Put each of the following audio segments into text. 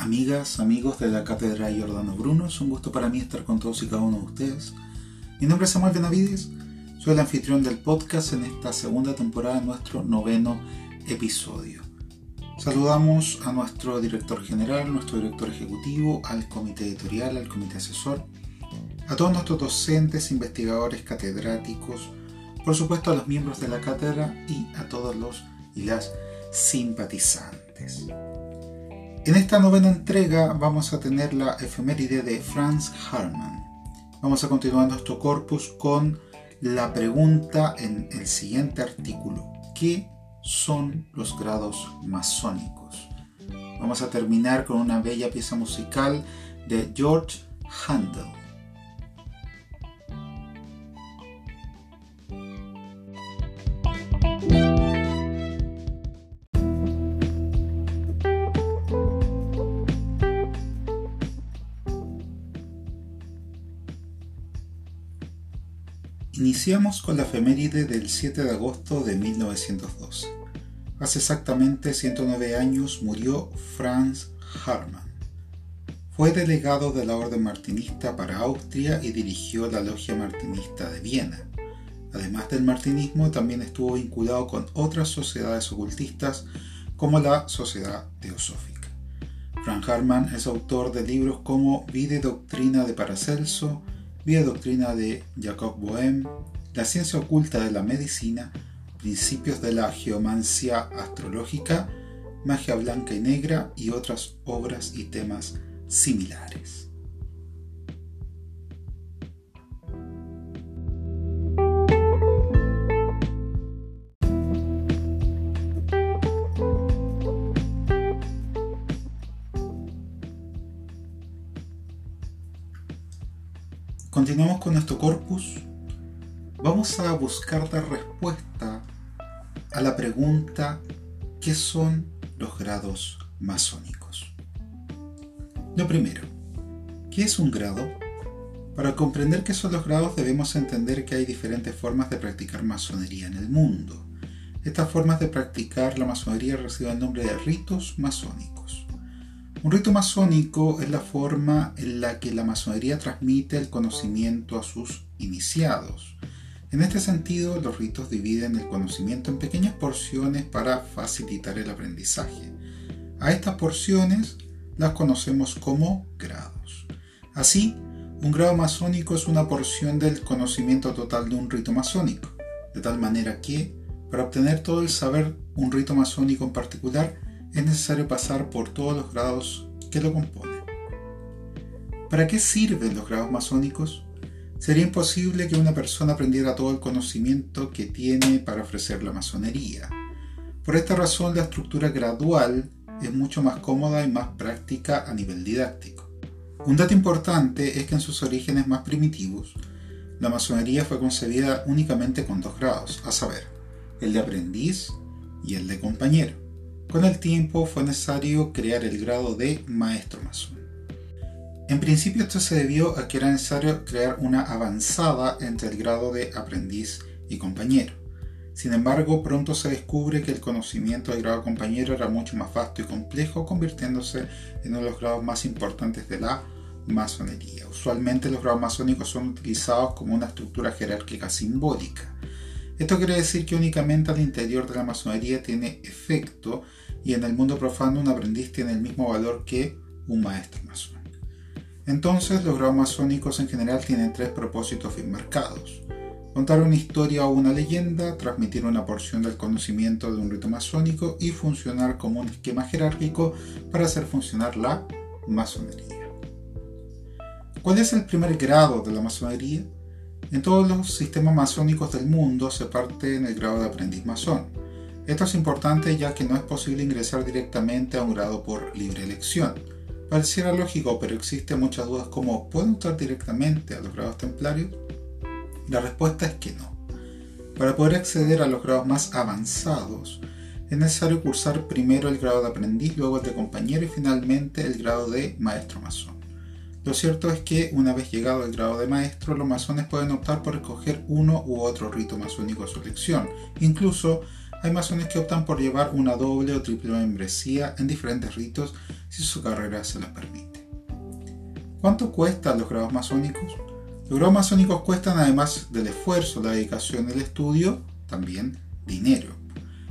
Amigas, amigos de la Cátedra Giordano Bruno, es un gusto para mí estar con todos y cada uno de ustedes. Mi nombre es Samuel Benavides, soy el anfitrión del podcast en esta segunda temporada, nuestro noveno episodio. Saludamos a nuestro director general, nuestro director ejecutivo, al comité editorial, al comité asesor, a todos nuestros docentes, investigadores, catedráticos, por supuesto a los miembros de la cátedra y a todos los y las simpatizantes. En esta novena entrega vamos a tener la efeméride de Franz Hartmann. Vamos a continuar nuestro corpus con la pregunta en el siguiente artículo. ¿Qué son los grados masónicos? Vamos a terminar con una bella pieza musical de George Handel. Iniciamos con la efeméride del 7 de agosto de 1912. Hace exactamente 109 años murió Franz Hartmann. Fue delegado de la Orden Martinista para Austria y dirigió la Logia Martinista de Viena. Además del martinismo, también estuvo vinculado con otras sociedades ocultistas como la Sociedad Teosófica. Franz Hartmann es autor de libros como Vida y Doctrina de Paracelso, Doctrina de Jacob Bohem, La ciencia oculta de la medicina, Principios de la geomancia astrológica, Magia blanca y negra y otras obras y temas similares. Continuamos con nuestro corpus. Vamos a buscar dar respuesta a la pregunta ¿qué son los grados masónicos? Lo primero, ¿qué es un grado? Para comprender qué son los grados debemos entender que hay diferentes formas de practicar masonería en el mundo. Estas formas de practicar la masonería reciben el nombre de ritos masónicos. Un rito masónico es la forma en la que la masonería transmite el conocimiento a sus iniciados. En este sentido, los ritos dividen el conocimiento en pequeñas porciones para facilitar el aprendizaje. A estas porciones las conocemos como grados. Así, un grado masónico es una porción del conocimiento total de un rito masónico, de tal manera que, para obtener todo el saber un rito masónico en particular, es necesario pasar por todos los grados que lo componen. ¿Para qué sirven los grados masónicos? Sería imposible que una persona aprendiera todo el conocimiento que tiene para ofrecer la masonería. Por esta razón, la estructura gradual es mucho más cómoda y más práctica a nivel didáctico. Un dato importante es que en sus orígenes más primitivos, la masonería fue concebida únicamente con dos grados, a saber, el de aprendiz y el de compañero. Con el tiempo fue necesario crear el grado de maestro masón. En principio esto se debió a que era necesario crear una avanzada entre el grado de aprendiz y compañero. Sin embargo, pronto se descubre que el conocimiento del grado compañero era mucho más vasto y complejo, convirtiéndose en uno de los grados más importantes de la masonería. Usualmente los grados masónicos son utilizados como una estructura jerárquica simbólica. Esto quiere decir que únicamente al interior de la masonería tiene efecto y en el mundo profano un aprendiz tiene el mismo valor que un maestro masón. Entonces los grados masónicos en general tienen tres propósitos bien marcados. Contar una historia o una leyenda, transmitir una porción del conocimiento de un rito masónico y funcionar como un esquema jerárquico para hacer funcionar la masonería. ¿Cuál es el primer grado de la masonería? En todos los sistemas masónicos del mundo se parte en el grado de aprendiz masón. Esto es importante ya que no es posible ingresar directamente a un grado por libre elección. Pareciera lógico, pero existen muchas dudas como ¿puedo entrar directamente a los grados templarios? La respuesta es que no. Para poder acceder a los grados más avanzados, es necesario cursar primero el grado de aprendiz, luego el de compañero y finalmente el grado de maestro masón. Lo cierto es que una vez llegado al grado de maestro, los masones pueden optar por escoger uno u otro rito masónico a su elección. Incluso hay masones que optan por llevar una doble o triple membresía en diferentes ritos si su carrera se lo permite. ¿Cuánto cuestan los grados masónicos? Los grados masónicos cuestan además del esfuerzo, la dedicación, el estudio, también dinero.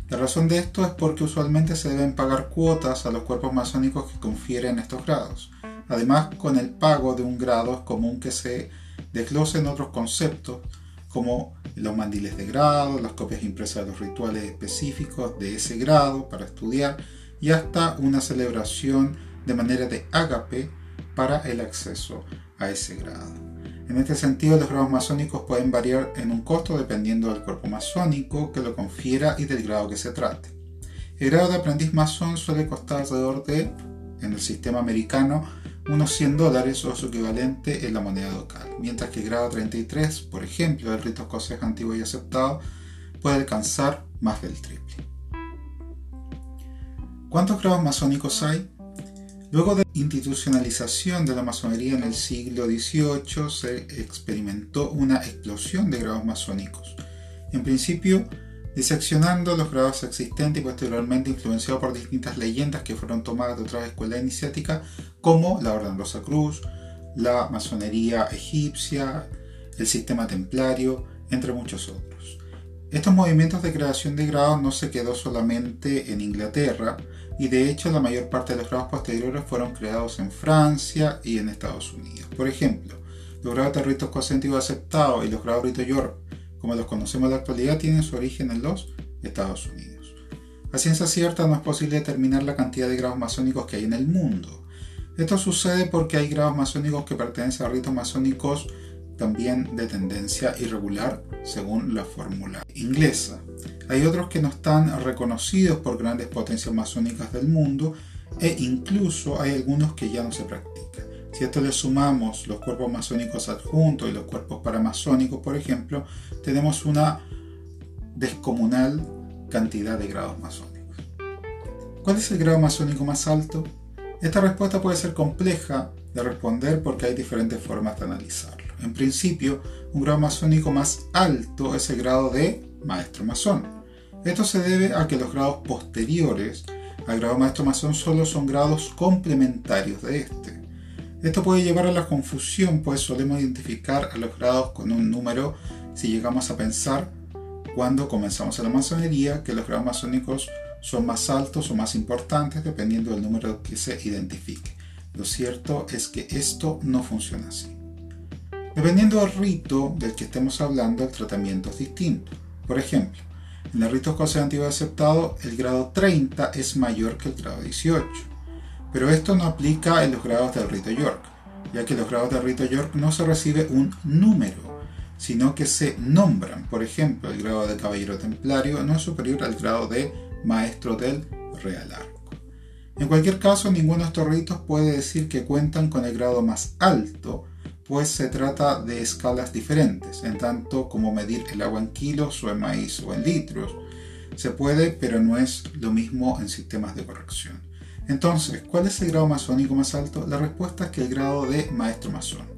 La razón de esto es porque usualmente se deben pagar cuotas a los cuerpos masónicos que confieren estos grados. Además, con el pago de un grado es común que se desglosen otros conceptos como los mandiles de grado, las copias impresas de los rituales específicos de ese grado para estudiar y hasta una celebración de manera de ágape para el acceso a ese grado. En este sentido, los grados masónicos pueden variar en un costo dependiendo del cuerpo masónico que lo confiera y del grado que se trate. El grado de aprendiz masón suele costar alrededor de, en el sistema americano, unos 100 dólares o su equivalente en la moneda local, mientras que el grado 33, por ejemplo, del rito escocés antiguo y aceptado, puede alcanzar más del triple. ¿Cuántos grados masónicos hay? Luego de la institucionalización de la masonería en el siglo XVIII se experimentó una explosión de grados masónicos. En principio, diseccionando los grados existentes y posteriormente influenciado por distintas leyendas que fueron tomadas de otras escuelas iniciáticas como la Orden Rosa Cruz, la masonería egipcia, el sistema templario, entre muchos otros. Estos movimientos de creación de grados no se quedó solamente en Inglaterra y de hecho la mayor parte de los grados posteriores fueron creados en Francia y en Estados Unidos. Por ejemplo, los grados de rito escocéntico aceptado y los grados rito York como los conocemos en la actualidad, tienen su origen en los Estados Unidos. A ciencia cierta no es posible determinar la cantidad de grados masónicos que hay en el mundo. Esto sucede porque hay grados masónicos que pertenecen a ritos masónicos también de tendencia irregular según la fórmula inglesa. Hay otros que no están reconocidos por grandes potencias masónicas del mundo e incluso hay algunos que ya no se practican. Si a esto le sumamos los cuerpos masónicos adjuntos y los cuerpos paramasónicos, por ejemplo, tenemos una descomunal cantidad de grados masónicos. ¿Cuál es el grado masónico más alto? Esta respuesta puede ser compleja de responder porque hay diferentes formas de analizarlo. En principio, un grado masónico más alto es el grado de maestro masón. Esto se debe a que los grados posteriores al grado maestro masón solo son grados complementarios de este. Esto puede llevar a la confusión, pues solemos identificar a los grados con un número si llegamos a pensar cuando comenzamos en la masonería que los grados masónicos son más altos o más importantes dependiendo del número que se identifique. Lo cierto es que esto no funciona así. Dependiendo del rito del que estemos hablando, el tratamiento es distinto. Por ejemplo, en el rito escocés antiguo aceptado, el grado 30 es mayor que el grado 18. Pero esto no aplica en los grados del rito York, ya que los grados del rito York no se recibe un número, sino que se nombran. Por ejemplo, el grado de caballero templario no es superior al grado de maestro del real arco. En cualquier caso, ninguno de estos ritos puede decir que cuentan con el grado más alto, pues se trata de escalas diferentes, en tanto como medir el agua en kilos o en maíz o en litros. Se puede, pero no es lo mismo en sistemas de corrección. Entonces, ¿cuál es el grado masónico más alto? La respuesta es que el grado de maestro masón.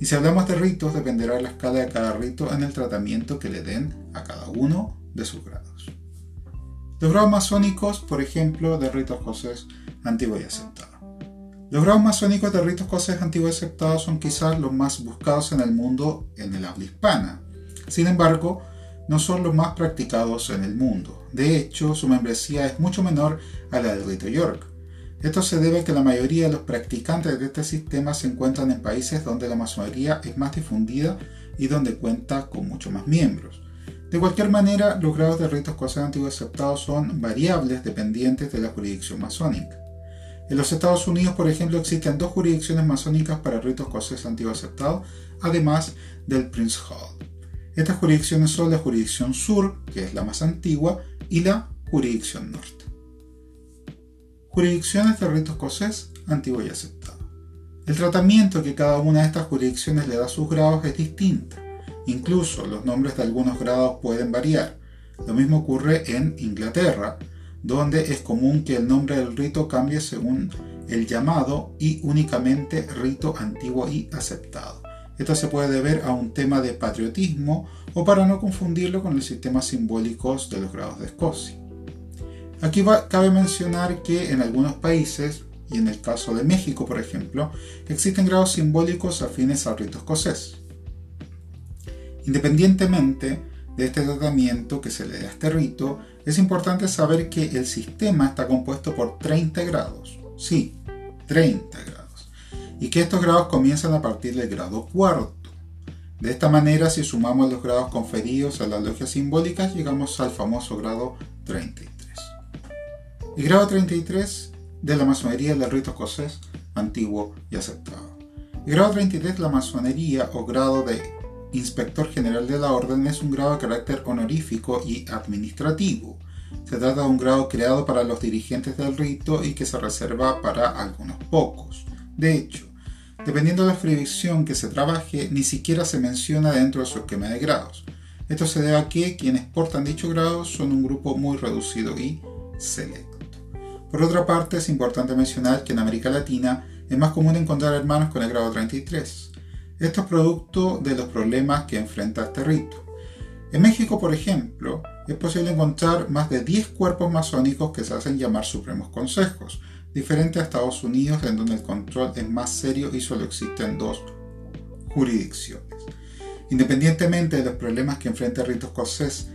Y si hablamos de ritos, dependerá la escala de cada rito en el tratamiento que le den a cada uno de sus grados. Los grados masónicos, por ejemplo, de ritos escocés antiguo y aceptado. Los grados masónicos de ritos escocés antiguo y aceptado son quizás los más buscados en el mundo en el habla hispana. Sin embargo, no son los más practicados en el mundo. De hecho, su membresía es mucho menor a la del rito York. Esto se debe a que la mayoría de los practicantes de este sistema se encuentran en países donde la masonería es más difundida y donde cuenta con muchos más miembros. De cualquier manera, los grados de ritos escocés antiguos aceptados son variables dependientes de la jurisdicción masónica. En los Estados Unidos, por ejemplo, existen dos jurisdicciones masónicas para el rito escocés antiguo aceptado, además del Prince Hall. Estas jurisdicciones son la jurisdicción sur, que es la más antigua, y la jurisdicción norte. Jurisdicciones de rito escocés antiguo y aceptado. El tratamiento que cada una de estas jurisdicciones le da a sus grados es distinto. Incluso los nombres de algunos grados pueden variar. Lo mismo ocurre en Inglaterra, donde es común que el nombre del rito cambie según el llamado y únicamente rito antiguo y aceptado. Esto se puede deber a un tema de patriotismo o para no confundirlo con el sistema simbólicos de los grados de Escocia. Aquí cabe mencionar que en algunos países, y en el caso de México por ejemplo, existen grados simbólicos afines al rito escocés. Independientemente de este tratamiento que se le da a este rito, es importante saber que el sistema está compuesto por 30 grados. Sí, 30 grados. Y que estos grados comienzan a partir del grado cuarto. De esta manera, si sumamos los grados conferidos a las logias simbólicas, llegamos al famoso grado 33. El grado 33 de la masonería del rito escocés antiguo y aceptado. El grado 33 de la masonería o grado de inspector general de la orden es un grado de carácter honorífico y administrativo. Se trata de un grado creado para los dirigentes del rito y que se reserva para algunos pocos. De hecho, dependiendo de la jurisdicción que se trabaje, ni siquiera se menciona dentro de su esquema de grados. Esto se debe a que quienes portan dicho grado son un grupo muy reducido y selecto. Por otra parte, es importante mencionar que en América Latina es más común encontrar hermanos con el grado 33. Esto es producto de los problemas que enfrenta este rito. En México, por ejemplo, es posible encontrar más de 10 cuerpos masónicos que se hacen llamar supremos consejos, diferente a Estados Unidos en donde el control es más serio y solo existen dos jurisdicciones. Independientemente de los problemas que enfrenta el rito escocés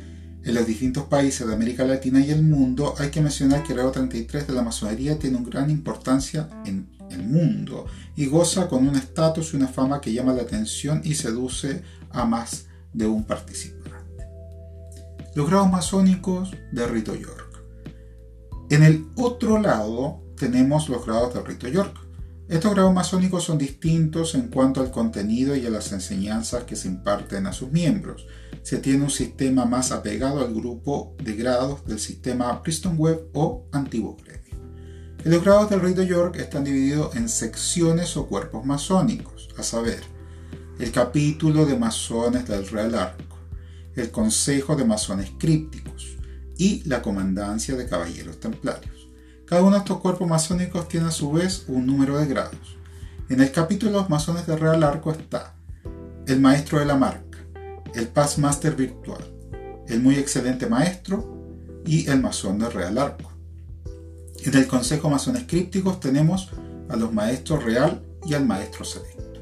en los distintos países de América Latina y el mundo, hay que mencionar que el grado 33 de la masonería tiene una gran importancia en el mundo y goza con un estatus y una fama que llama la atención y seduce a más de un participante. Los grados masónicos de Rito York. En el otro lado tenemos los grados de Rito York. Estos grados masónicos son distintos en cuanto al contenido y a las enseñanzas que se imparten a sus miembros se tiene un sistema más apegado al grupo de grados del sistema Princeton Web o antiguo gremio. Los grados del Rey de York están divididos en secciones o cuerpos masónicos, a saber, el capítulo de masones del Real Arco, el consejo de masones crípticos y la comandancia de caballeros templarios. Cada uno de estos cuerpos masónicos tiene a su vez un número de grados. En el capítulo de los masones del Real Arco está el maestro de la marca, el Paz Master virtual, el muy excelente maestro y el masón de Real Arco. En el Consejo Masones Crípticos tenemos a los maestros real y al maestro selecto.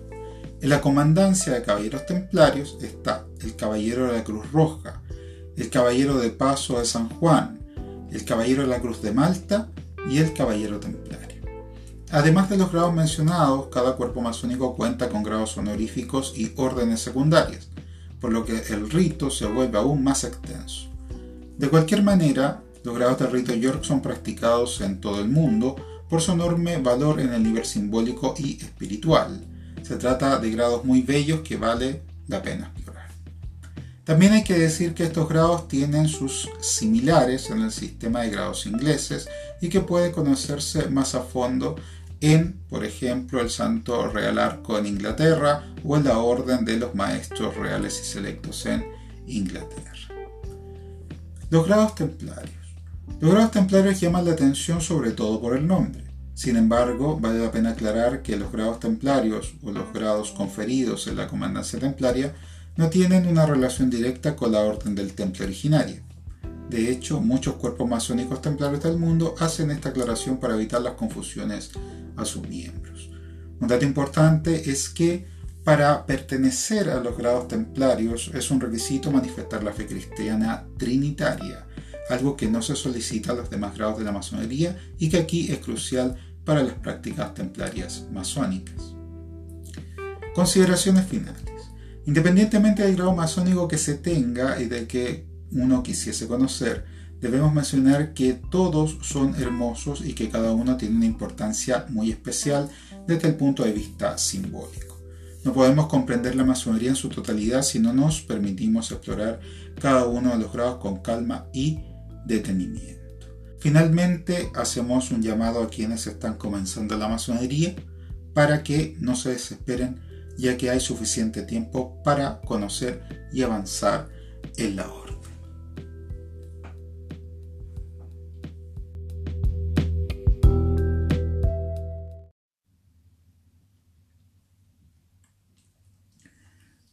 En la comandancia de caballeros templarios está el caballero de la Cruz Roja, el caballero de Paso de San Juan, el caballero de la Cruz de Malta y el caballero templario. Además de los grados mencionados, cada cuerpo masónico cuenta con grados honoríficos y órdenes secundarias, por lo que el rito se vuelve aún más extenso. De cualquier manera, los grados del rito York son practicados en todo el mundo por su enorme valor en el nivel simbólico y espiritual. Se trata de grados muy bellos que vale la pena. También hay que decir que estos grados tienen sus similares en el sistema de grados ingleses y que puede conocerse más a fondo en, por ejemplo, el Santo Real Arco en Inglaterra o en la Orden de los Maestros Reales y Selectos en Inglaterra. Los grados templarios. Los grados templarios llaman la atención sobre todo por el nombre. Sin embargo, vale la pena aclarar que los grados templarios o los grados conferidos en la comandancia templaria no tienen una relación directa con la orden del temple originaria. De hecho, muchos cuerpos masónicos templarios del mundo hacen esta aclaración para evitar las confusiones a sus miembros. Un dato importante es que para pertenecer a los grados templarios es un requisito manifestar la fe cristiana trinitaria, algo que no se solicita a los demás grados de la masonería y que aquí es crucial para las prácticas templarias masónicas. Consideraciones finales. Independientemente del grado masónico que se tenga y de que uno quisiese conocer, debemos mencionar que todos son hermosos y que cada uno tiene una importancia muy especial desde el punto de vista simbólico. No podemos comprender la masonería en su totalidad si no nos permitimos explorar cada uno de los grados con calma y detenimiento. Finalmente, hacemos un llamado a quienes están comenzando la masonería para que no se desesperen ya que hay suficiente tiempo para conocer y avanzar en la obra.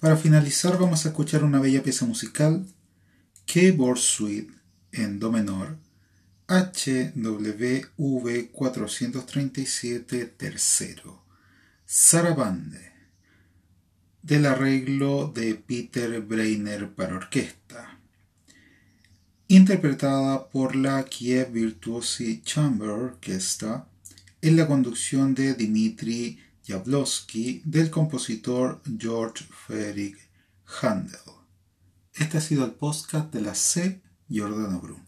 Para finalizar vamos a escuchar una bella pieza musical, Keyboard Suite en Do menor, HWV 437 tercero, Sarabande, del arreglo de Peter Breiner para orquesta, interpretada por la Kiev Virtuosi Chamber Orchestra en la conducción de Dmitri Jablowski del compositor George Frederick Handel. Este ha sido el podcast de la C. Giordano Bruno.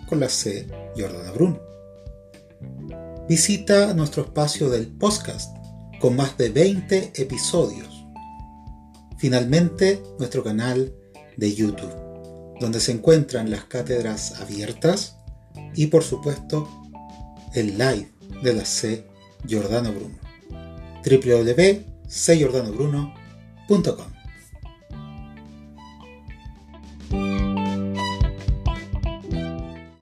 con la C. Jordana Bruno. Visita nuestro espacio del podcast con más de 20 episodios. Finalmente, nuestro canal de YouTube, donde se encuentran las cátedras abiertas y por supuesto el live de la C. Jordano Bruno. www.cjordanobruno.com